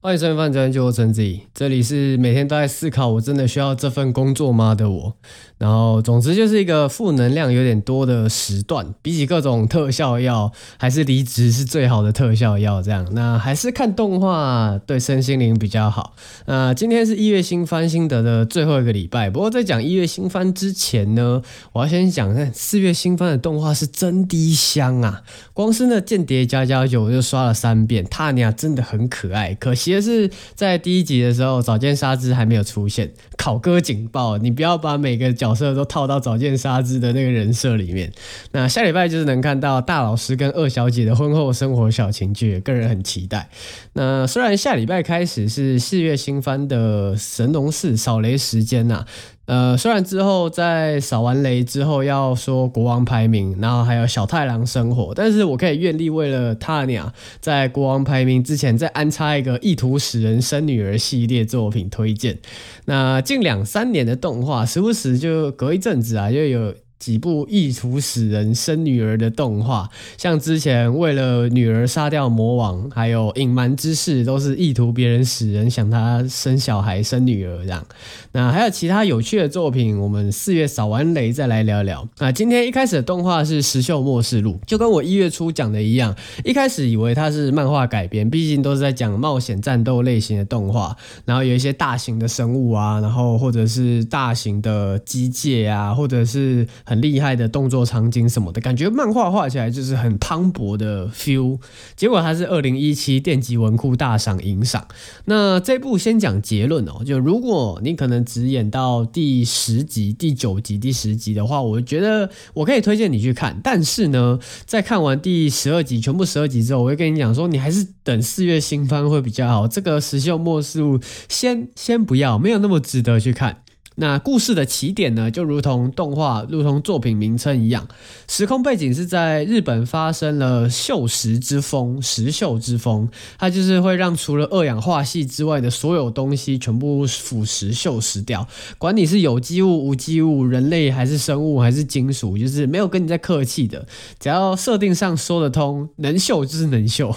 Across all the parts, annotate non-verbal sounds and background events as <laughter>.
欢迎收听《饭专就我陈子怡》，这里是每天都在思考，我真的需要这份工作吗的我。然后，总之就是一个负能量有点多的时段。比起各种特效药，还是离职是最好的特效药。这样，那还是看动画对身心灵比较好。那今天是一月新番心得的最后一个礼拜。不过在讲一月新番之前呢，我要先讲一下四月新番的动画是真的香啊！光是那《间谍家家酒》我就刷了三遍，他俩真的很可爱。可惜的是，在第一集的时候，早见沙织还没有出现。考哥警报，你不要把每个角色都套到早见沙织的那个人设里面。那下礼拜就是能看到大老师跟二小姐的婚后生活小情趣，个人很期待。那虽然下礼拜开始是四月新番的神农氏扫雷时间呐、啊。呃，虽然之后在扫完雷之后要说国王排名，然后还有小太郎生活，但是我可以愿意为了他俩在国王排名之前再安插一个意图使人生女儿系列作品推荐。那近两三年的动画，时不时就隔一阵子啊，就有。几部意图使人生女儿的动画，像之前为了女儿杀掉魔王，还有隐瞒之事，都是意图别人使人想他生小孩生女儿这样。那还有其他有趣的作品，我们四月扫完雷再来聊聊。那今天一开始的动画是《石秀末世录》，就跟我一月初讲的一样，一开始以为它是漫画改编，毕竟都是在讲冒险战斗类型的动画，然后有一些大型的生物啊，然后或者是大型的机械啊，或者是。很厉害的动作场景什么的，感觉漫画画起来就是很磅礴的 feel。结果它是二零一七电击文库大赏银赏。那这部先讲结论哦，就如果你可能只演到第十集、第九集、第十集的话，我觉得我可以推荐你去看。但是呢，在看完第十二集，全部十二集之后，我会跟你讲说，你还是等四月新番会比较好。这个石秀末世先先不要，没有那么值得去看。那故事的起点呢，就如同动画、如同作品名称一样，时空背景是在日本发生了锈蚀之风，石锈之风，它就是会让除了二氧化系之外的所有东西全部腐蚀、锈蚀掉，管你是有机物、无机物、人类还是生物还是金属，就是没有跟你在客气的，只要设定上说得通，能锈就是能锈。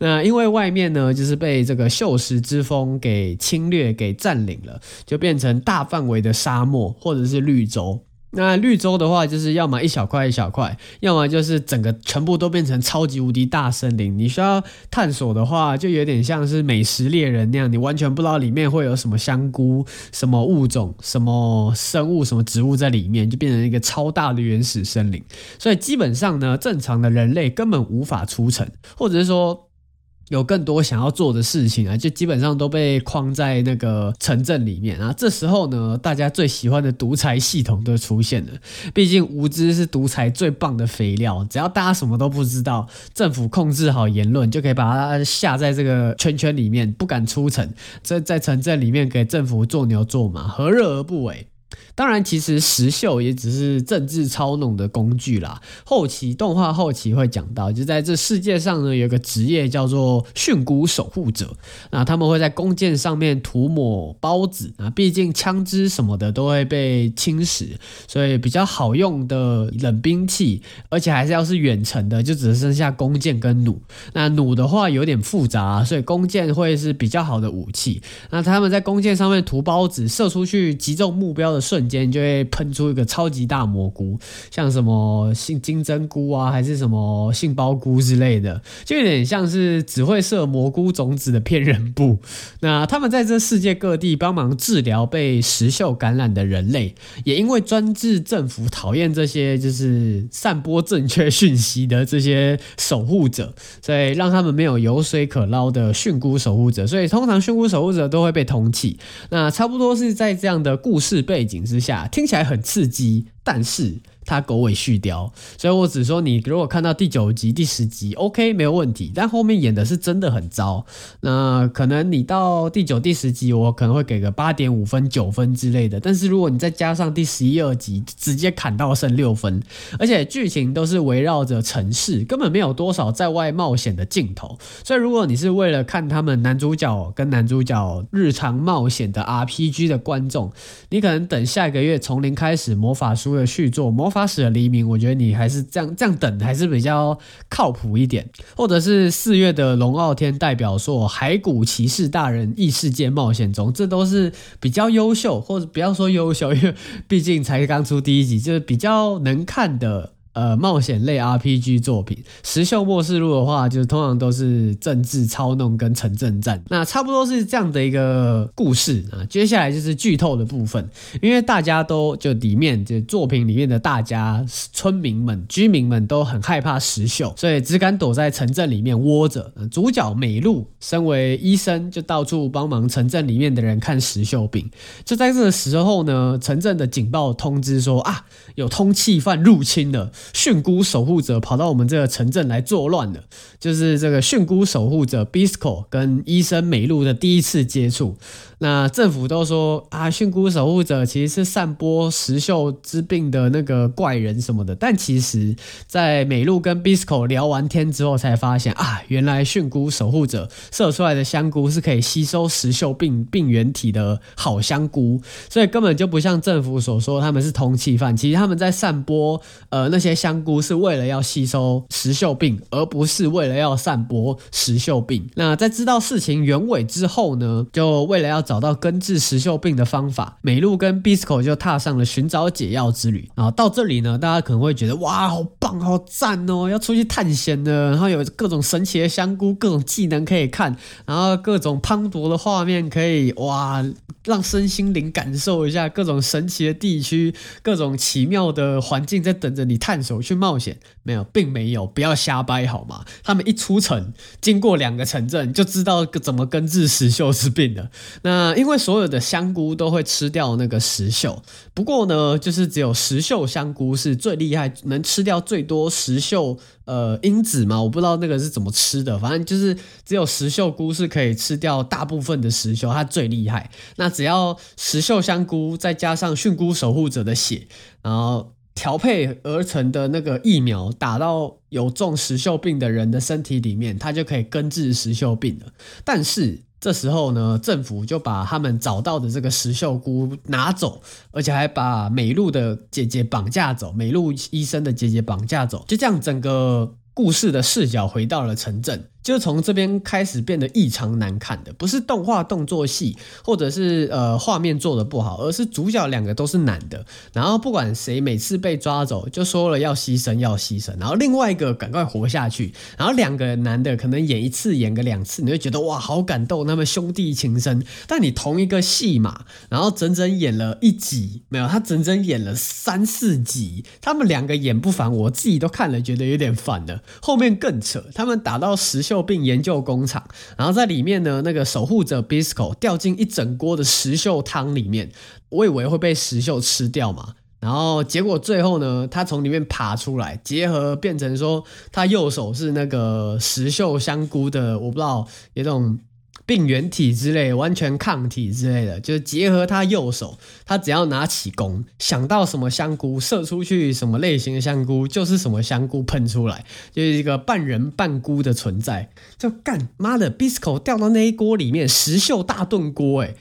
那因为外面呢，就是被这个锈蚀之风给侵略、给占领了，就变成大范围的沙漠或者是绿洲，那绿洲的话，就是要么一小块一小块，要么就是整个全部都变成超级无敌大森林。你需要探索的话，就有点像是美食猎人那样，你完全不知道里面会有什么香菇、什么物种、什么生物、什么植物在里面，就变成一个超大的原始森林。所以基本上呢，正常的人类根本无法出城，或者是说。有更多想要做的事情啊，就基本上都被框在那个城镇里面啊。这时候呢，大家最喜欢的独裁系统都出现了。毕竟无知是独裁最棒的肥料，只要大家什么都不知道，政府控制好言论，就可以把它下在这个圈圈里面，不敢出城，在在城镇里面给政府做牛做马，何乐而不为？当然，其实石秀也只是政治操弄的工具啦。后期动画后期会讲到，就在这世界上呢，有个职业叫做驯蛊守护者。那他们会在弓箭上面涂抹孢子啊，毕竟枪支什么的都会被侵蚀，所以比较好用的冷兵器，而且还是要是远程的，就只剩下弓箭跟弩。那弩的话有点复杂，所以弓箭会是比较好的武器。那他们在弓箭上面涂孢子，射出去击中目标的瞬间就会喷出一个超级大蘑菇，像什么杏金针菇啊，还是什么杏鲍菇之类的，就有点像是只会射蘑菇种子的骗人部。那他们在这世界各地帮忙治疗被石锈感染的人类，也因为专制政府讨厌这些就是散播正确讯息的这些守护者，所以让他们没有油水可捞的蕈菇守护者，所以通常蕈菇守护者都会被通缉。那差不多是在这样的故事背景之之下，听起来很刺激，但是。他狗尾续貂，所以我只说你如果看到第九集、第十集，OK 没有问题。但后面演的是真的很糟，那可能你到第九、第十集，我可能会给个八点五分、九分之类的。但是如果你再加上第十一、二集，直接砍到剩六分，而且剧情都是围绕着城市，根本没有多少在外冒险的镜头。所以如果你是为了看他们男主角跟男主角日常冒险的 RPG 的观众，你可能等下一个月从零开始魔法书的续作魔。发时的黎明，我觉得你还是这样这样等还是比较靠谱一点。或者是四月的龙傲天代表作《海谷骑士大人异世界冒险中》，这都是比较优秀，或者不要说优秀，因为毕竟才刚出第一集，就是比较能看的。呃，冒险类 RPG 作品，《石秀末世录》的话，就是通常都是政治操弄跟城镇战，那差不多是这样的一个故事啊。接下来就是剧透的部分，因为大家都就里面就作品里面的大家村民们、居民们都很害怕石秀，所以只敢躲在城镇里面窝着。主角美露身为医生，就到处帮忙城镇里面的人看石秀病。就在这个时候呢，城镇的警报通知说啊，有通缉犯入侵了。蕈菇守护者跑到我们这个城镇来作乱了，就是这个蕈菇守护者 Bisco 跟医生美露的第一次接触。那政府都说啊，蕈菇守护者其实是散播石秀之病的那个怪人什么的，但其实，在美露跟 Bisco 聊完天之后，才发现啊，原来蕈菇守护者射出来的香菇是可以吸收石秀病病原体的好香菇，所以根本就不像政府所说他们是通气犯，其实他们在散播呃那些香菇是为了要吸收石锈病，而不是为了要散播石锈病。那在知道事情原委之后呢，就为了要找到根治石锈病的方法，美露跟 Bisco 就踏上了寻找解药之旅。啊到这里呢，大家可能会觉得哇，好棒，好赞哦，要出去探险的。然后有各种神奇的香菇，各种技能可以看，然后各种磅礴的画面可以哇，让身心灵感受一下各种神奇的地区，各种奇妙的环境在等着你探手去冒险。没有，并没有，不要瞎掰好吗？他们一出城，经过两个城镇，就知道怎么根治石秀之病了。那因为所有的香菇都会吃掉那个石秀，不过呢，就是只有石秀香菇是最厉害，能吃掉最多石秀呃因子嘛？我不知道那个是怎么吃的，反正就是只有石秀菇是可以吃掉大部分的石秀，它最厉害。那只要石秀香菇再加上蕈菇守护者的血，然后。调配而成的那个疫苗打到有中石秀病的人的身体里面，它就可以根治石秀病了。但是这时候呢，政府就把他们找到的这个石秀菇拿走，而且还把美露的姐姐绑架走，美露医生的姐姐绑架走，就这样整个故事的视角回到了城镇。就从这边开始变得异常难看的，不是动画动作戏，或者是呃画面做的不好，而是主角两个都是男的，然后不管谁每次被抓走，就说了要牺牲要牺牲，然后另外一个赶快活下去，然后两个男的可能演一次演个两次，你会觉得哇好感动，他们兄弟情深，但你同一个戏嘛，然后整整演了一集，没有他整整演了三四集，他们两个演不烦，我自己都看了觉得有点烦了，后面更扯，他们打到十秀。并研究工厂，然后在里面呢，那个守护者 Bisco 掉进一整锅的石秀汤里面，我以为会被石秀吃掉嘛，然后结果最后呢，他从里面爬出来，结合变成说他右手是那个石秀香菇的，我不知道有种。病原体之类，完全抗体之类的，就是结合他右手，他只要拿起弓，想到什么香菇射出去，什么类型的香菇就是什么香菇喷出来，就是一个半人半菇的存在。就干妈的，Bisco 掉到那一锅里面，石秀大炖锅，诶，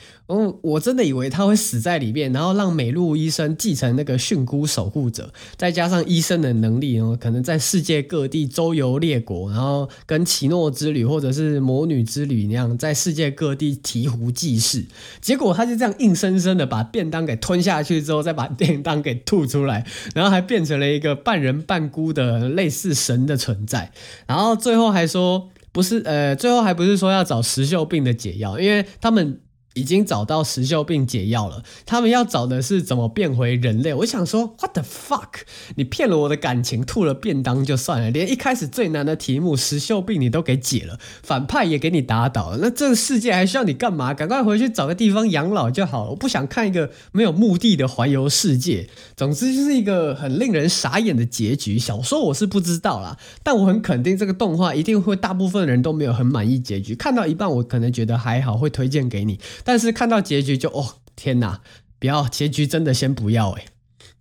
我真的以为他会死在里面，然后让美露医生继承那个蕈菇守护者，再加上医生的能力哦，可能在世界各地周游列国，然后跟奇诺之旅或者是魔女之旅那样，在世界各地醍醐济世。结果他就这样硬生生的把便当给吞下去之后，再把便当给吐出来，然后还变成了一个半人半菇的类似神的存在，然后最后还说不是，呃，最后还不是说要找石秀病的解药，因为他们。已经找到石秀病解药了，他们要找的是怎么变回人类。我想说，What the fuck？你骗了我的感情，吐了便当就算了，连一开始最难的题目石秀病你都给解了，反派也给你打倒了，那这个世界还需要你干嘛？赶快回去找个地方养老就好了。我不想看一个没有目的的环游世界。总之就是一个很令人傻眼的结局。小说我是不知道啦，但我很肯定这个动画一定会大部分人都没有很满意结局。看到一半我可能觉得还好，会推荐给你。但是看到结局就哦天哪，不要结局真的先不要哎。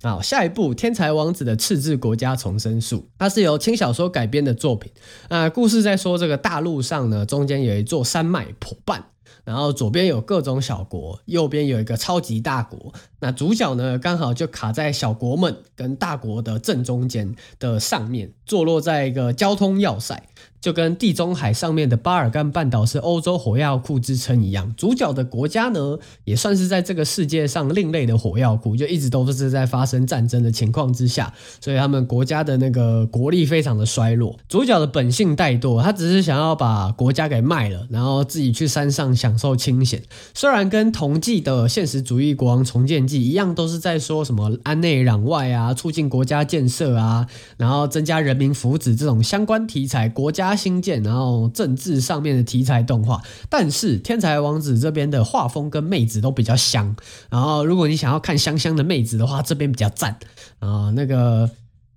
好，下一部《天才王子的赤字国家重生术》，它是由轻小说改编的作品。那故事在说这个大陆上呢，中间有一座山脉——普半。然后左边有各种小国，右边有一个超级大国。那主角呢，刚好就卡在小国们跟大国的正中间的上面，坐落在一个交通要塞。就跟地中海上面的巴尔干半岛是欧洲火药库之称一样，主角的国家呢，也算是在这个世界上另类的火药库，就一直都是在发生战争的情况之下，所以他们国家的那个国力非常的衰落。主角的本性怠惰，他只是想要把国家给卖了，然后自己去山上享受清闲。虽然跟同季的现实主义国王重建记一样，都是在说什么安内攘外啊，促进国家建设啊，然后增加人民福祉这种相关题材，国家。新建，然后政治上面的题材动画，但是天才王子这边的画风跟妹子都比较香，然后如果你想要看香香的妹子的话，这边比较赞。啊，那个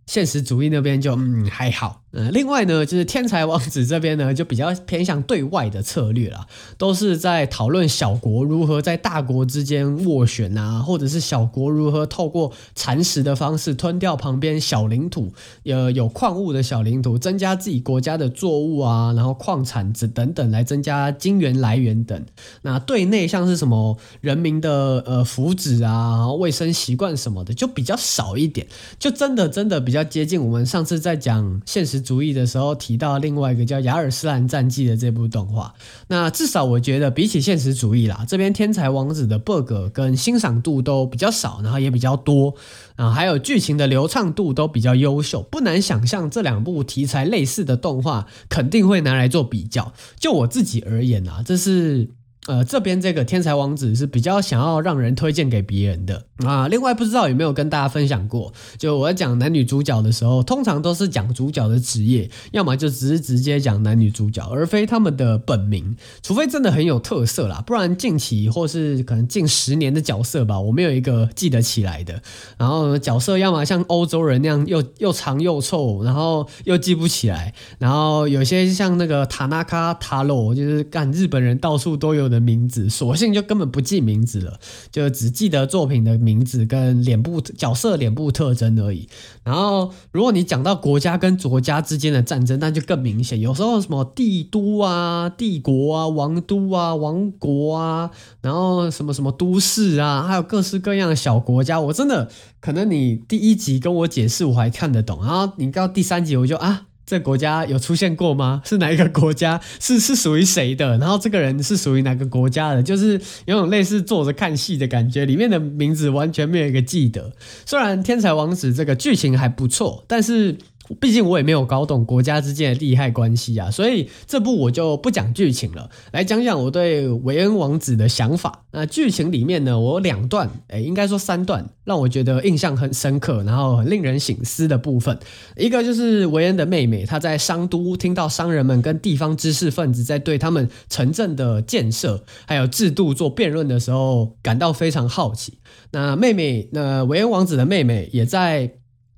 现实主义那边就嗯还好。呃，另外呢，就是天才王子这边呢，就比较偏向对外的策略啦，都是在讨论小国如何在大国之间斡旋啊，或者是小国如何透过蚕食的方式吞掉旁边小领土，呃，有矿物的小领土，增加自己国家的作物啊，然后矿产子等等来增加金源来源等。那对内像是什么人民的呃福祉啊，然后卫生习惯什么的，就比较少一点，就真的真的比比较接近我们上次在讲现实主义的时候提到另外一个叫《亚尔斯兰战记》的这部动画，那至少我觉得比起现实主义啦，这边天才王子的 bug 跟欣赏度都比较少，然后也比较多啊，还有剧情的流畅度都比较优秀，不难想象这两部题材类似的动画肯定会拿来做比较。就我自己而言啊，这是。呃，这边这个天才王子是比较想要让人推荐给别人的啊。另外，不知道有没有跟大家分享过，就我在讲男女主角的时候，通常都是讲主角的职业，要么就只是直接讲男女主角，而非他们的本名，除非真的很有特色啦，不然近期或是可能近十年的角色吧，我没有一个记得起来的。然后角色要么像欧洲人那样又又长又臭，然后又记不起来，然后有些像那个塔纳卡塔罗，就是干日本人到处都有的。的名字，索性就根本不记名字了，就只记得作品的名字跟脸部角色脸部特征而已。然后，如果你讲到国家跟国家之间的战争，那就更明显。有时候什么帝都啊、帝国啊、王都啊、王国啊，然后什么什么都市啊，还有各式各样的小国家，我真的可能你第一集跟我解释我还看得懂，然后你到第三集我就啊。这国家有出现过吗？是哪一个国家？是 <laughs> 是属于谁的？然后这个人是属于哪个国家的？就是有种类似坐着看戏的感觉，里面的名字完全没有一个记得。虽然《天才王子》这个剧情还不错，但是。毕竟我也没有搞懂国家之间的利害关系啊，所以这部我就不讲剧情了，来讲讲我对维恩王子的想法。那剧情里面呢，我有两段，诶，应该说三段，让我觉得印象很深刻，然后很令人省思的部分。一个就是维恩的妹妹，她在商都听到商人们跟地方知识分子在对他们城镇的建设还有制度做辩论的时候，感到非常好奇。那妹妹，那维恩王子的妹妹也在。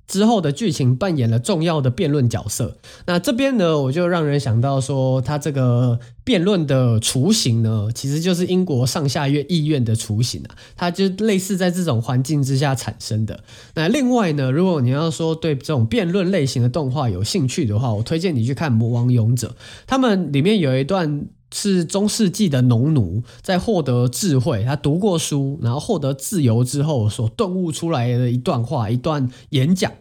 之后的剧情扮演了重要的辩论角色。那这边呢，我就让人想到说，他这个辩论的雏形呢，其实就是英国上下院议院的雏形啊，它就类似在这种环境之下产生的。那另外呢，如果你要说对这种辩论类型的动画有兴趣的话，我推荐你去看《魔王勇者》，他们里面有一段。是中世纪的农奴在获得智慧，他读过书，然后获得自由之后所顿悟出来的一段话，一段演讲。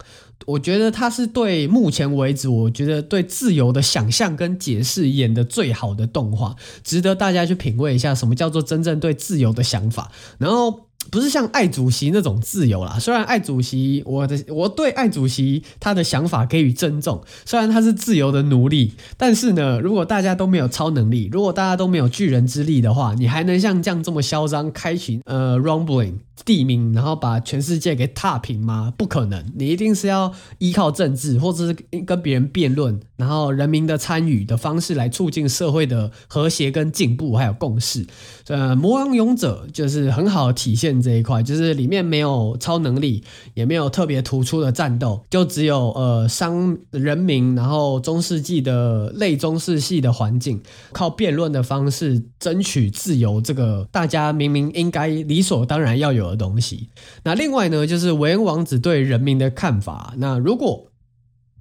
我觉得他是对目前为止，我觉得对自由的想象跟解释演得最好的动画，值得大家去品味一下，什么叫做真正对自由的想法。然后。不是像爱主席那种自由啦，虽然爱主席，我的我对爱主席他的想法给予尊重，虽然他是自由的奴隶，但是呢，如果大家都没有超能力，如果大家都没有巨人之力的话，你还能像这样这么嚣张，开启呃 rumbling 地名，然后把全世界给踏平吗？不可能，你一定是要依靠政治，或者是跟别人辩论，然后人民的参与的方式来促进社会的和谐跟进步，还有共识。呃，魔王勇者就是很好的体现。这一块就是里面没有超能力，也没有特别突出的战斗，就只有呃商人民，然后中世纪的类中世纪的环境，靠辩论的方式争取自由，这个大家明明应该理所当然要有的东西。那另外呢，就是维恩王子对人民的看法。那如果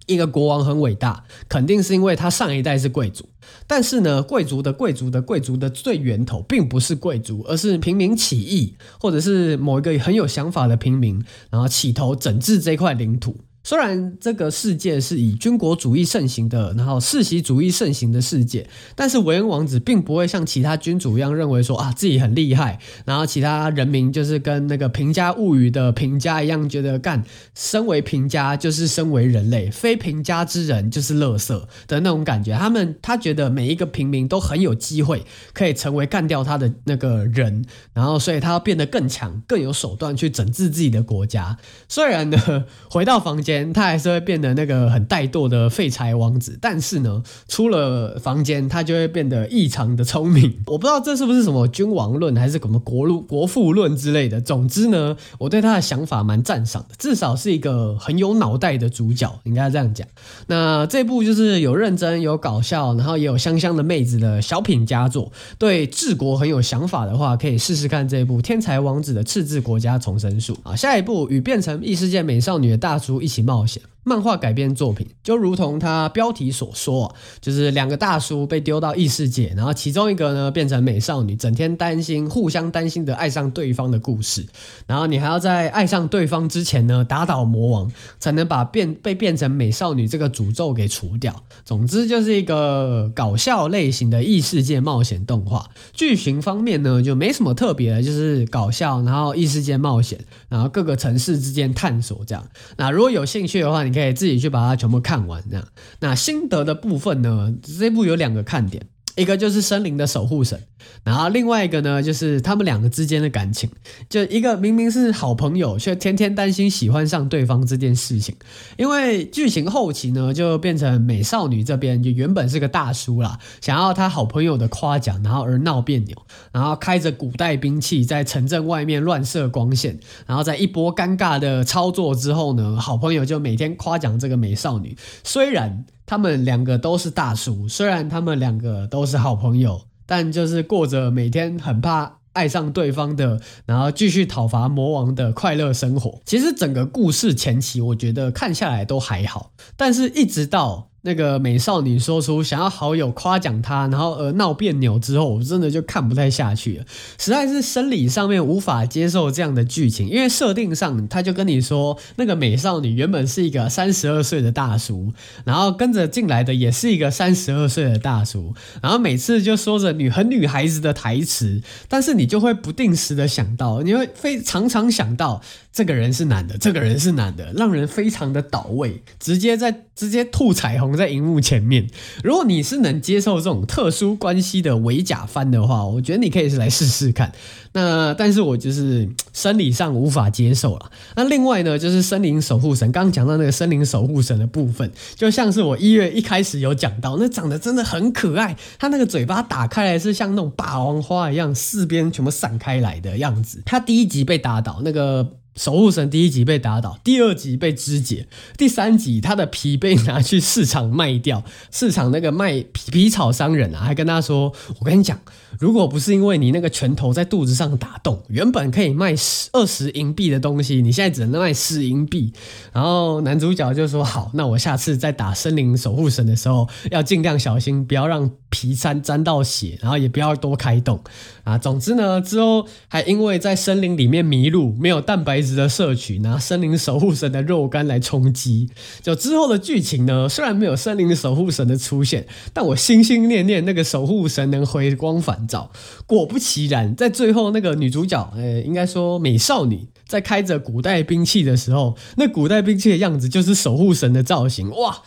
一个国王很伟大，肯定是因为他上一代是贵族。但是呢，贵族的贵族的贵族的最源头并不是贵族，而是平民起义，或者是某一个很有想法的平民，然后起头整治这块领土。虽然这个世界是以军国主义盛行的，然后世袭主义盛行的世界，但是维恩王子并不会像其他君主一样认为说啊自己很厉害，然后其他人民就是跟那个平家物语的平家一样，觉得干身为平家就是身为人类，非平家之人就是垃圾的那种感觉。他们他觉得每一个平民都很有机会可以成为干掉他的那个人，然后所以他要变得更强，更有手段去整治自己的国家。虽然呢，回到房间。他还是会变得那个很怠惰的废柴王子，但是呢，出了房间，他就会变得异常的聪明。我不知道这是不是什么君王论，还是什么国路国富论之类的。总之呢，我对他的想法蛮赞赏的，至少是一个很有脑袋的主角，应该这样讲。那这部就是有认真、有搞笑，然后也有香香的妹子的小品佳作。对治国很有想法的话，可以试试看这部《天才王子的赤字国家重生术》啊。下一部与变成异世界美少女的大叔一起冒险。漫画改编作品，就如同它标题所说，就是两个大叔被丢到异世界，然后其中一个呢变成美少女，整天担心，互相担心的爱上对方的故事。然后你还要在爱上对方之前呢，打倒魔王，才能把变被变成美少女这个诅咒给除掉。总之就是一个搞笑类型的异世界冒险动画。剧情方面呢，就没什么特别的，就是搞笑，然后异世界冒险，然后各个城市之间探索这样。那如果有兴趣的话，你。可以自己去把它全部看完，这样。那心得的部分呢？这部有两个看点。一个就是森林的守护神，然后另外一个呢，就是他们两个之间的感情，就一个明明是好朋友，却天天担心喜欢上对方这件事情。因为剧情后期呢，就变成美少女这边就原本是个大叔啦，想要他好朋友的夸奖，然后而闹别扭，然后开着古代兵器在城镇外面乱射光线，然后在一波尴尬的操作之后呢，好朋友就每天夸奖这个美少女，虽然。他们两个都是大叔，虽然他们两个都是好朋友，但就是过着每天很怕爱上对方的，然后继续讨伐魔王的快乐生活。其实整个故事前期，我觉得看下来都还好，但是一直到。那个美少女说出想要好友夸奖她，然后而闹别扭之后，我真的就看不太下去了，实在是生理上面无法接受这样的剧情。因为设定上，他就跟你说，那个美少女原本是一个三十二岁的大叔，然后跟着进来的也是一个三十二岁的大叔，然后每次就说着女很女孩子的台词，但是你就会不定时的想到，你会非常常想到这个人是男的，这个人是男的，让人非常的倒胃，直接在直接吐彩虹。在荧幕前面，如果你是能接受这种特殊关系的伪假番的话，我觉得你可以是来试试看。那但是我就是生理上无法接受了。那另外呢，就是森林守护神，刚刚讲到那个森林守护神的部分，就像是我一月一开始有讲到，那长得真的很可爱，他那个嘴巴打开来是像那种霸王花一样，四边全部散开来的样子。他第一集被打倒，那个。守护神第一集被打倒，第二集被肢解，第三集他的皮被拿去市场卖掉，市场那个卖皮皮草商人啊，还跟他说：“我跟你讲，如果不是因为你那个拳头在肚子上打洞，原本可以卖十二十银币的东西，你现在只能卖十银币。”然后男主角就说：“好，那我下次再打森林守护神的时候，要尽量小心，不要让皮沾沾到血，然后也不要多开洞啊。总之呢，之后还因为在森林里面迷路，没有蛋白。”值得摄取，拿森林守护神的肉干来充饥。就之后的剧情呢，虽然没有森林守护神的出现，但我心心念念那个守护神能回光返照。果不其然，在最后那个女主角，呃，应该说美少女，在开着古代兵器的时候，那古代兵器的样子就是守护神的造型。哇！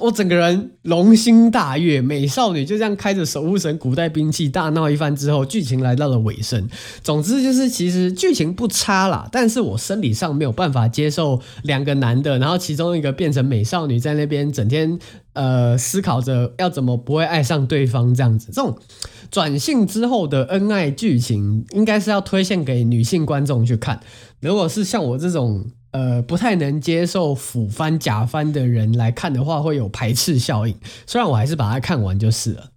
我整个人龙心大悦，美少女就这样开着守护神古代兵器大闹一番之后，剧情来到了尾声。总之就是，其实剧情不差啦，但是我生理上没有办法接受两个男的，然后其中一个变成美少女，在那边整天呃思考着要怎么不会爱上对方这样子。这种转性之后的恩爱剧情，应该是要推荐给女性观众去看。如果是像我这种。呃，不太能接受腐番假番的人来看的话，会有排斥效应。虽然我还是把它看完就是了。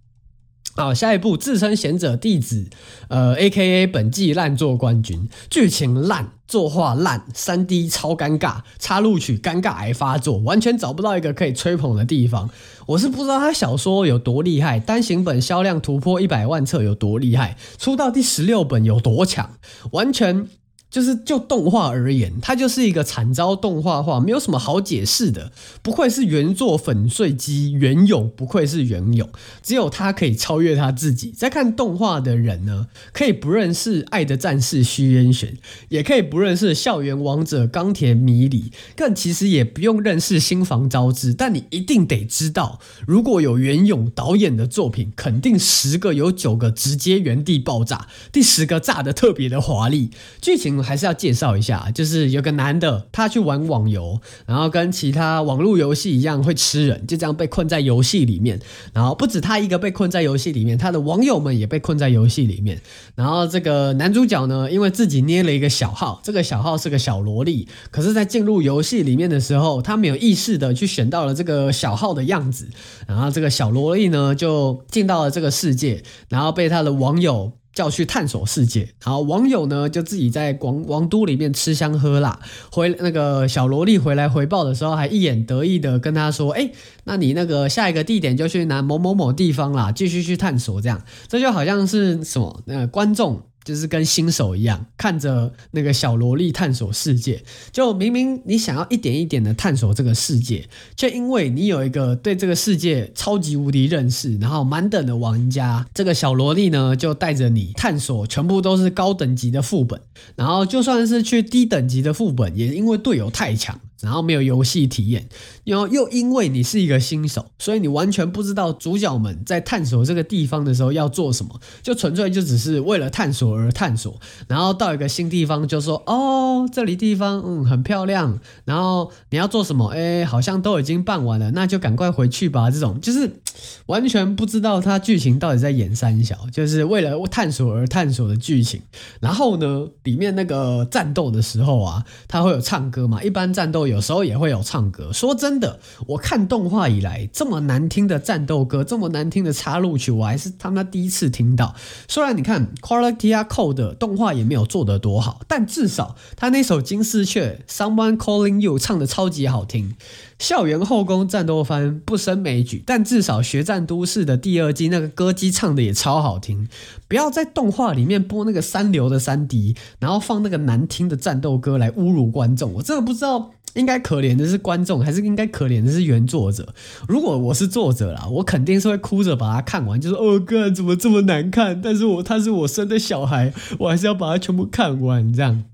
好，下一部自称贤者弟子，呃，A.K.A 本季烂作冠军，剧情烂，作画烂，三 D 超尴尬，插入曲尴尬癌发作，完全找不到一个可以吹捧的地方。我是不知道他小说有多厉害，单行本销量突破一百万册有多厉害，出到第十六本有多强，完全。就是就动画而言，它就是一个惨遭动画化，没有什么好解释的。不愧是原作粉碎机，原勇不愧是原勇，只有他可以超越他自己。在看动画的人呢，可以不认识《爱的战士》虚渊玄，也可以不认识《校园王者》冈田迷里，更其实也不用认识新房昭之，但你一定得知道，如果有原勇导演的作品，肯定十个有九个直接原地爆炸，第十个炸得特别的华丽，剧情。还是要介绍一下，就是有个男的，他去玩网游，然后跟其他网络游戏一样会吃人，就这样被困在游戏里面。然后不止他一个被困在游戏里面，他的网友们也被困在游戏里面。然后这个男主角呢，因为自己捏了一个小号，这个小号是个小萝莉，可是，在进入游戏里面的时候，他没有意识的去选到了这个小号的样子，然后这个小萝莉呢，就进到了这个世界，然后被他的网友。叫去探索世界，好网友呢就自己在广王都里面吃香喝辣，回那个小萝莉回来回报的时候，还一脸得意的跟他说：“哎，那你那个下一个地点就去拿某某某地方啦，继续去探索。”这样，这就好像是什么？那个观众。就是跟新手一样，看着那个小萝莉探索世界，就明明你想要一点一点的探索这个世界，却因为你有一个对这个世界超级无敌认识，然后满等的玩家，这个小萝莉呢就带着你探索，全部都是高等级的副本，然后就算是去低等级的副本，也因为队友太强。然后没有游戏体验，然后又因为你是一个新手，所以你完全不知道主角们在探索这个地方的时候要做什么，就纯粹就只是为了探索而探索。然后到一个新地方就说：“哦，这里地方嗯很漂亮。”然后你要做什么？哎，好像都已经办完了，那就赶快回去吧。这种就是完全不知道它剧情到底在演三小，就是为了探索而探索的剧情。然后呢，里面那个战斗的时候啊，它会有唱歌嘛？一般战斗有。时候也会有唱歌。说真的，我看动画以来，这么难听的战斗歌，这么难听的插入曲，我还是他妈第一次听到。虽然你看 Quality Code 动画也没有做得多好，但至少他那首金丝雀 Someone Calling You 唱得超级好听。校园后宫战斗番不胜枚举，但至少学战都市的第二季那个歌姬唱的也超好听。不要在动画里面播那个三流的三 D，然后放那个难听的战斗歌来侮辱观众，我真的不知道。应该可怜的是观众，还是应该可怜的是原作者？如果我是作者啦，我肯定是会哭着把它看完，就是哦，哥怎么这么难看？但是我他是我生的小孩，我还是要把它全部看完，这样。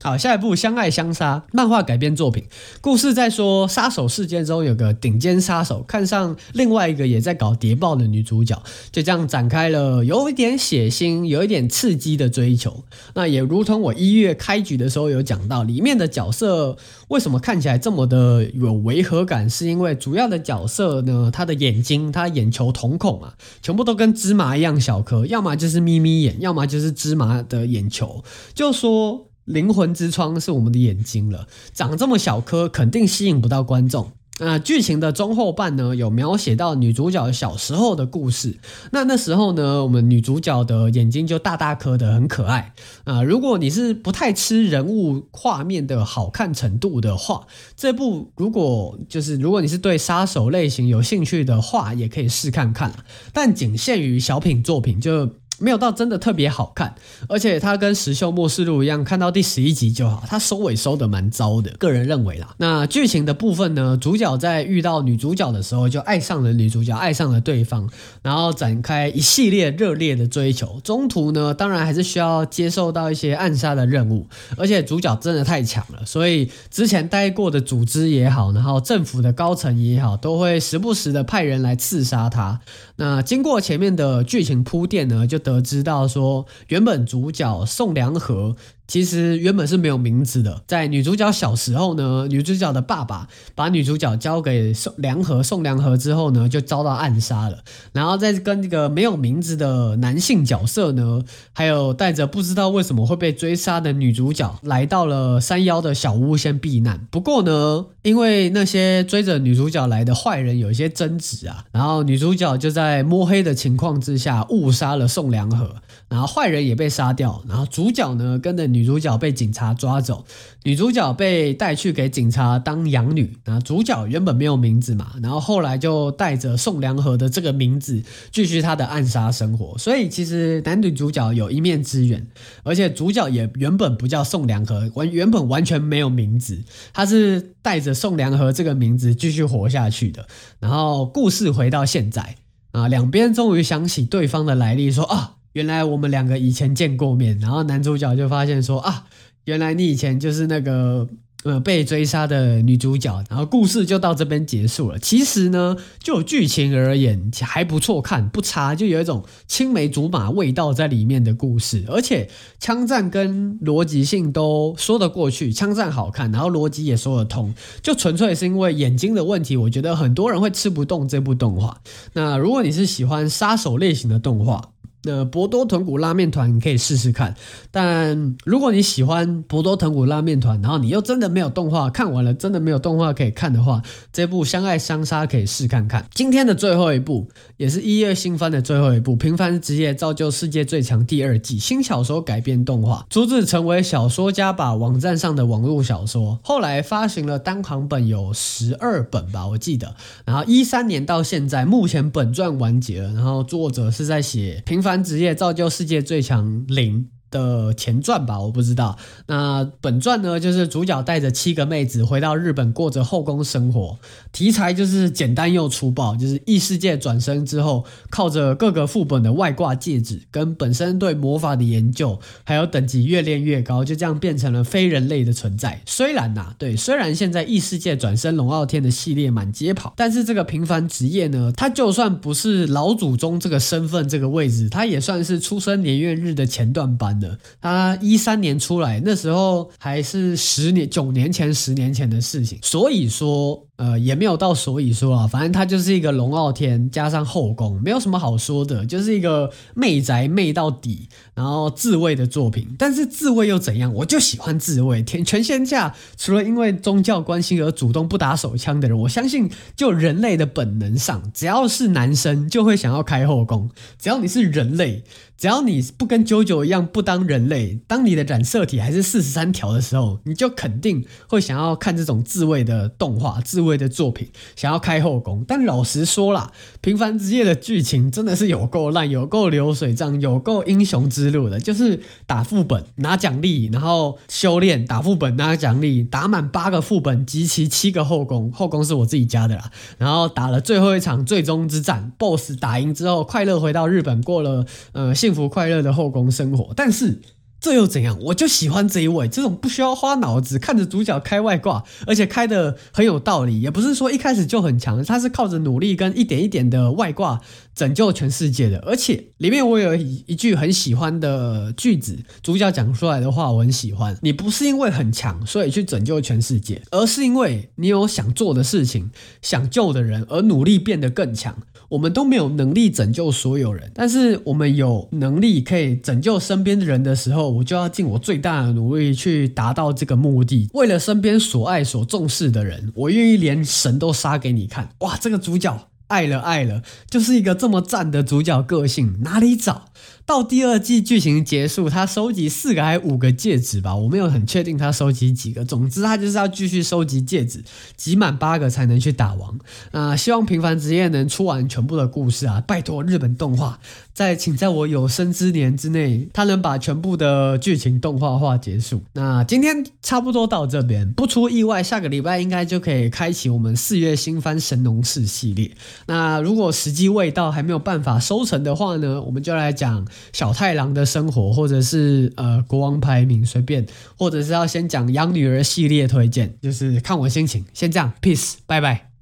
好，下一部《相爱相杀》漫画改编作品，故事在说杀手事件中有个顶尖杀手看上另外一个也在搞谍报的女主角，就这样展开了有一点血腥、有一点刺激的追求。那也如同我一月开局的时候有讲到，里面的角色为什么看起来这么的有违和感，是因为主要的角色呢，他的眼睛、他眼球瞳孔啊，全部都跟芝麻一样小颗，要么就是眯眯眼，要么就是芝麻的眼球，就说。灵魂之窗是我们的眼睛了，长这么小颗，肯定吸引不到观众。那剧情的中后半呢，有描写到女主角小时候的故事。那那时候呢，我们女主角的眼睛就大大颗的，很可爱啊。如果你是不太吃人物画面的好看程度的话，这部如果就是如果你是对杀手类型有兴趣的话，也可以试看看。但仅限于小品作品就。没有到真的特别好看，而且它跟《石秀末世录》一样，看到第十一集就好。它收尾收的蛮糟的，个人认为啦。那剧情的部分呢，主角在遇到女主角的时候，就爱上了女主角，爱上了对方，然后展开一系列热烈的追求。中途呢，当然还是需要接受到一些暗杀的任务，而且主角真的太强了，所以之前待过的组织也好，然后政府的高层也好，都会时不时的派人来刺杀他。那经过前面的剧情铺垫呢，就得知到说，原本主角宋良和其实原本是没有名字的。在女主角小时候呢，女主角的爸爸把女主角交给宋良和，宋良和之后呢，就遭到暗杀了。然后再跟这个没有名字的男性角色呢，还有带着不知道为什么会被追杀的女主角，来到了山腰的小屋先避难。不过呢，因为那些追着女主角来的坏人有一些争执啊，然后女主角就在摸黑的情况之下误杀了宋良和，然后坏人也被杀掉，然后主角呢跟着女女主角被警察抓走，女主角被带去给警察当养女，然后主角原本没有名字嘛，然后后来就带着宋良和的这个名字继续他的暗杀生活，所以其实男女主角有一面之缘，而且主角也原本不叫宋良和，完原本完全没有名字，他是带着宋良和这个名字继续活下去的，然后故事回到现在啊，两边终于想起对方的来历，说啊。原来我们两个以前见过面，然后男主角就发现说啊，原来你以前就是那个呃被追杀的女主角，然后故事就到这边结束了。其实呢，就剧情而言还不错看，不差，就有一种青梅竹马味道在里面的故事，而且枪战跟逻辑性都说得过去，枪战好看，然后逻辑也说得通，就纯粹是因为眼睛的问题，我觉得很多人会吃不动这部动画。那如果你是喜欢杀手类型的动画，那博多豚骨拉面团你可以试试看，但如果你喜欢博多豚骨拉面团，然后你又真的没有动画看完了，真的没有动画可以看的话，这部相爱相杀可以试看看。今天的最后一部，也是一月新番的最后一部，《平凡职业造就世界最强》第二季新小说改编动画，出自成为小说家吧网站上的网络小说，后来发行了单行本有十二本吧，我记得。然后一三年到现在，目前本传完结了，然后作者是在写平凡。凡职业造就世界最强零。的前传吧，我不知道。那本传呢，就是主角带着七个妹子回到日本，过着后宫生活。题材就是简单又粗暴，就是异世界转生之后，靠着各个副本的外挂戒指，跟本身对魔法的研究，还有等级越练越高，就这样变成了非人类的存在。虽然呐、对，虽然现在异世界转生龙傲天的系列满街跑，但是这个平凡职业呢，他就算不是老祖宗这个身份这个位置，他也算是出生年月日的前段班。他一三年出来，那时候还是十年、九年前、十年前的事情，所以说。呃，也没有到所以说啊，反正他就是一个龙傲天加上后宫，没有什么好说的，就是一个媚宅媚到底，然后自慰的作品。但是自慰又怎样？我就喜欢自慰。天，全天下除了因为宗教关系而主动不打手枪的人，我相信就人类的本能上，只要是男生就会想要开后宫。只要你是人类，只要你不跟九九一样不当人类，当你的染色体还是四十三条的时候，你就肯定会想要看这种自慰的动画自慰。的作品想要开后宫，但老实说啦，平凡职业的剧情真的是有够烂，有够流水账，有够英雄之路的，就是打副本拿奖励，然后修炼打副本拿奖励，打满八个副本集齐七个后宫，后宫是我自己家的啦，然后打了最后一场最终之战，BOSS 打赢之后，快乐回到日本，过了呃幸福快乐的后宫生活，但是。这又怎样？我就喜欢这一位，这种不需要花脑子，看着主角开外挂，而且开的很有道理，也不是说一开始就很强，他是靠着努力跟一点一点的外挂拯救全世界的。而且里面我有一句很喜欢的句子，主角讲出来的话我很喜欢：你不是因为很强，所以去拯救全世界，而是因为你有想做的事情，想救的人，而努力变得更强。我们都没有能力拯救所有人，但是我们有能力可以拯救身边的人的时候，我就要尽我最大的努力去达到这个目的。为了身边所爱所重视的人，我愿意连神都杀给你看。哇，这个主角爱了爱了，就是一个这么赞的主角个性，哪里找？到第二季剧情结束，他收集四个还五个戒指吧，我没有很确定他收集几个。总之，他就是要继续收集戒指，集满八个才能去打王。那、希望平凡职业能出完全部的故事啊！拜托日本动画，在请在我有生之年之内，他能把全部的剧情动画化结束。那今天差不多到这边，不出意外，下个礼拜应该就可以开启我们四月新番神农氏系列。那如果时机未到，还没有办法收成的话呢，我们就来讲。小太郎的生活，或者是呃国王排名随便，或者是要先讲养女儿系列推荐，就是看我心情。先这样，peace，拜拜。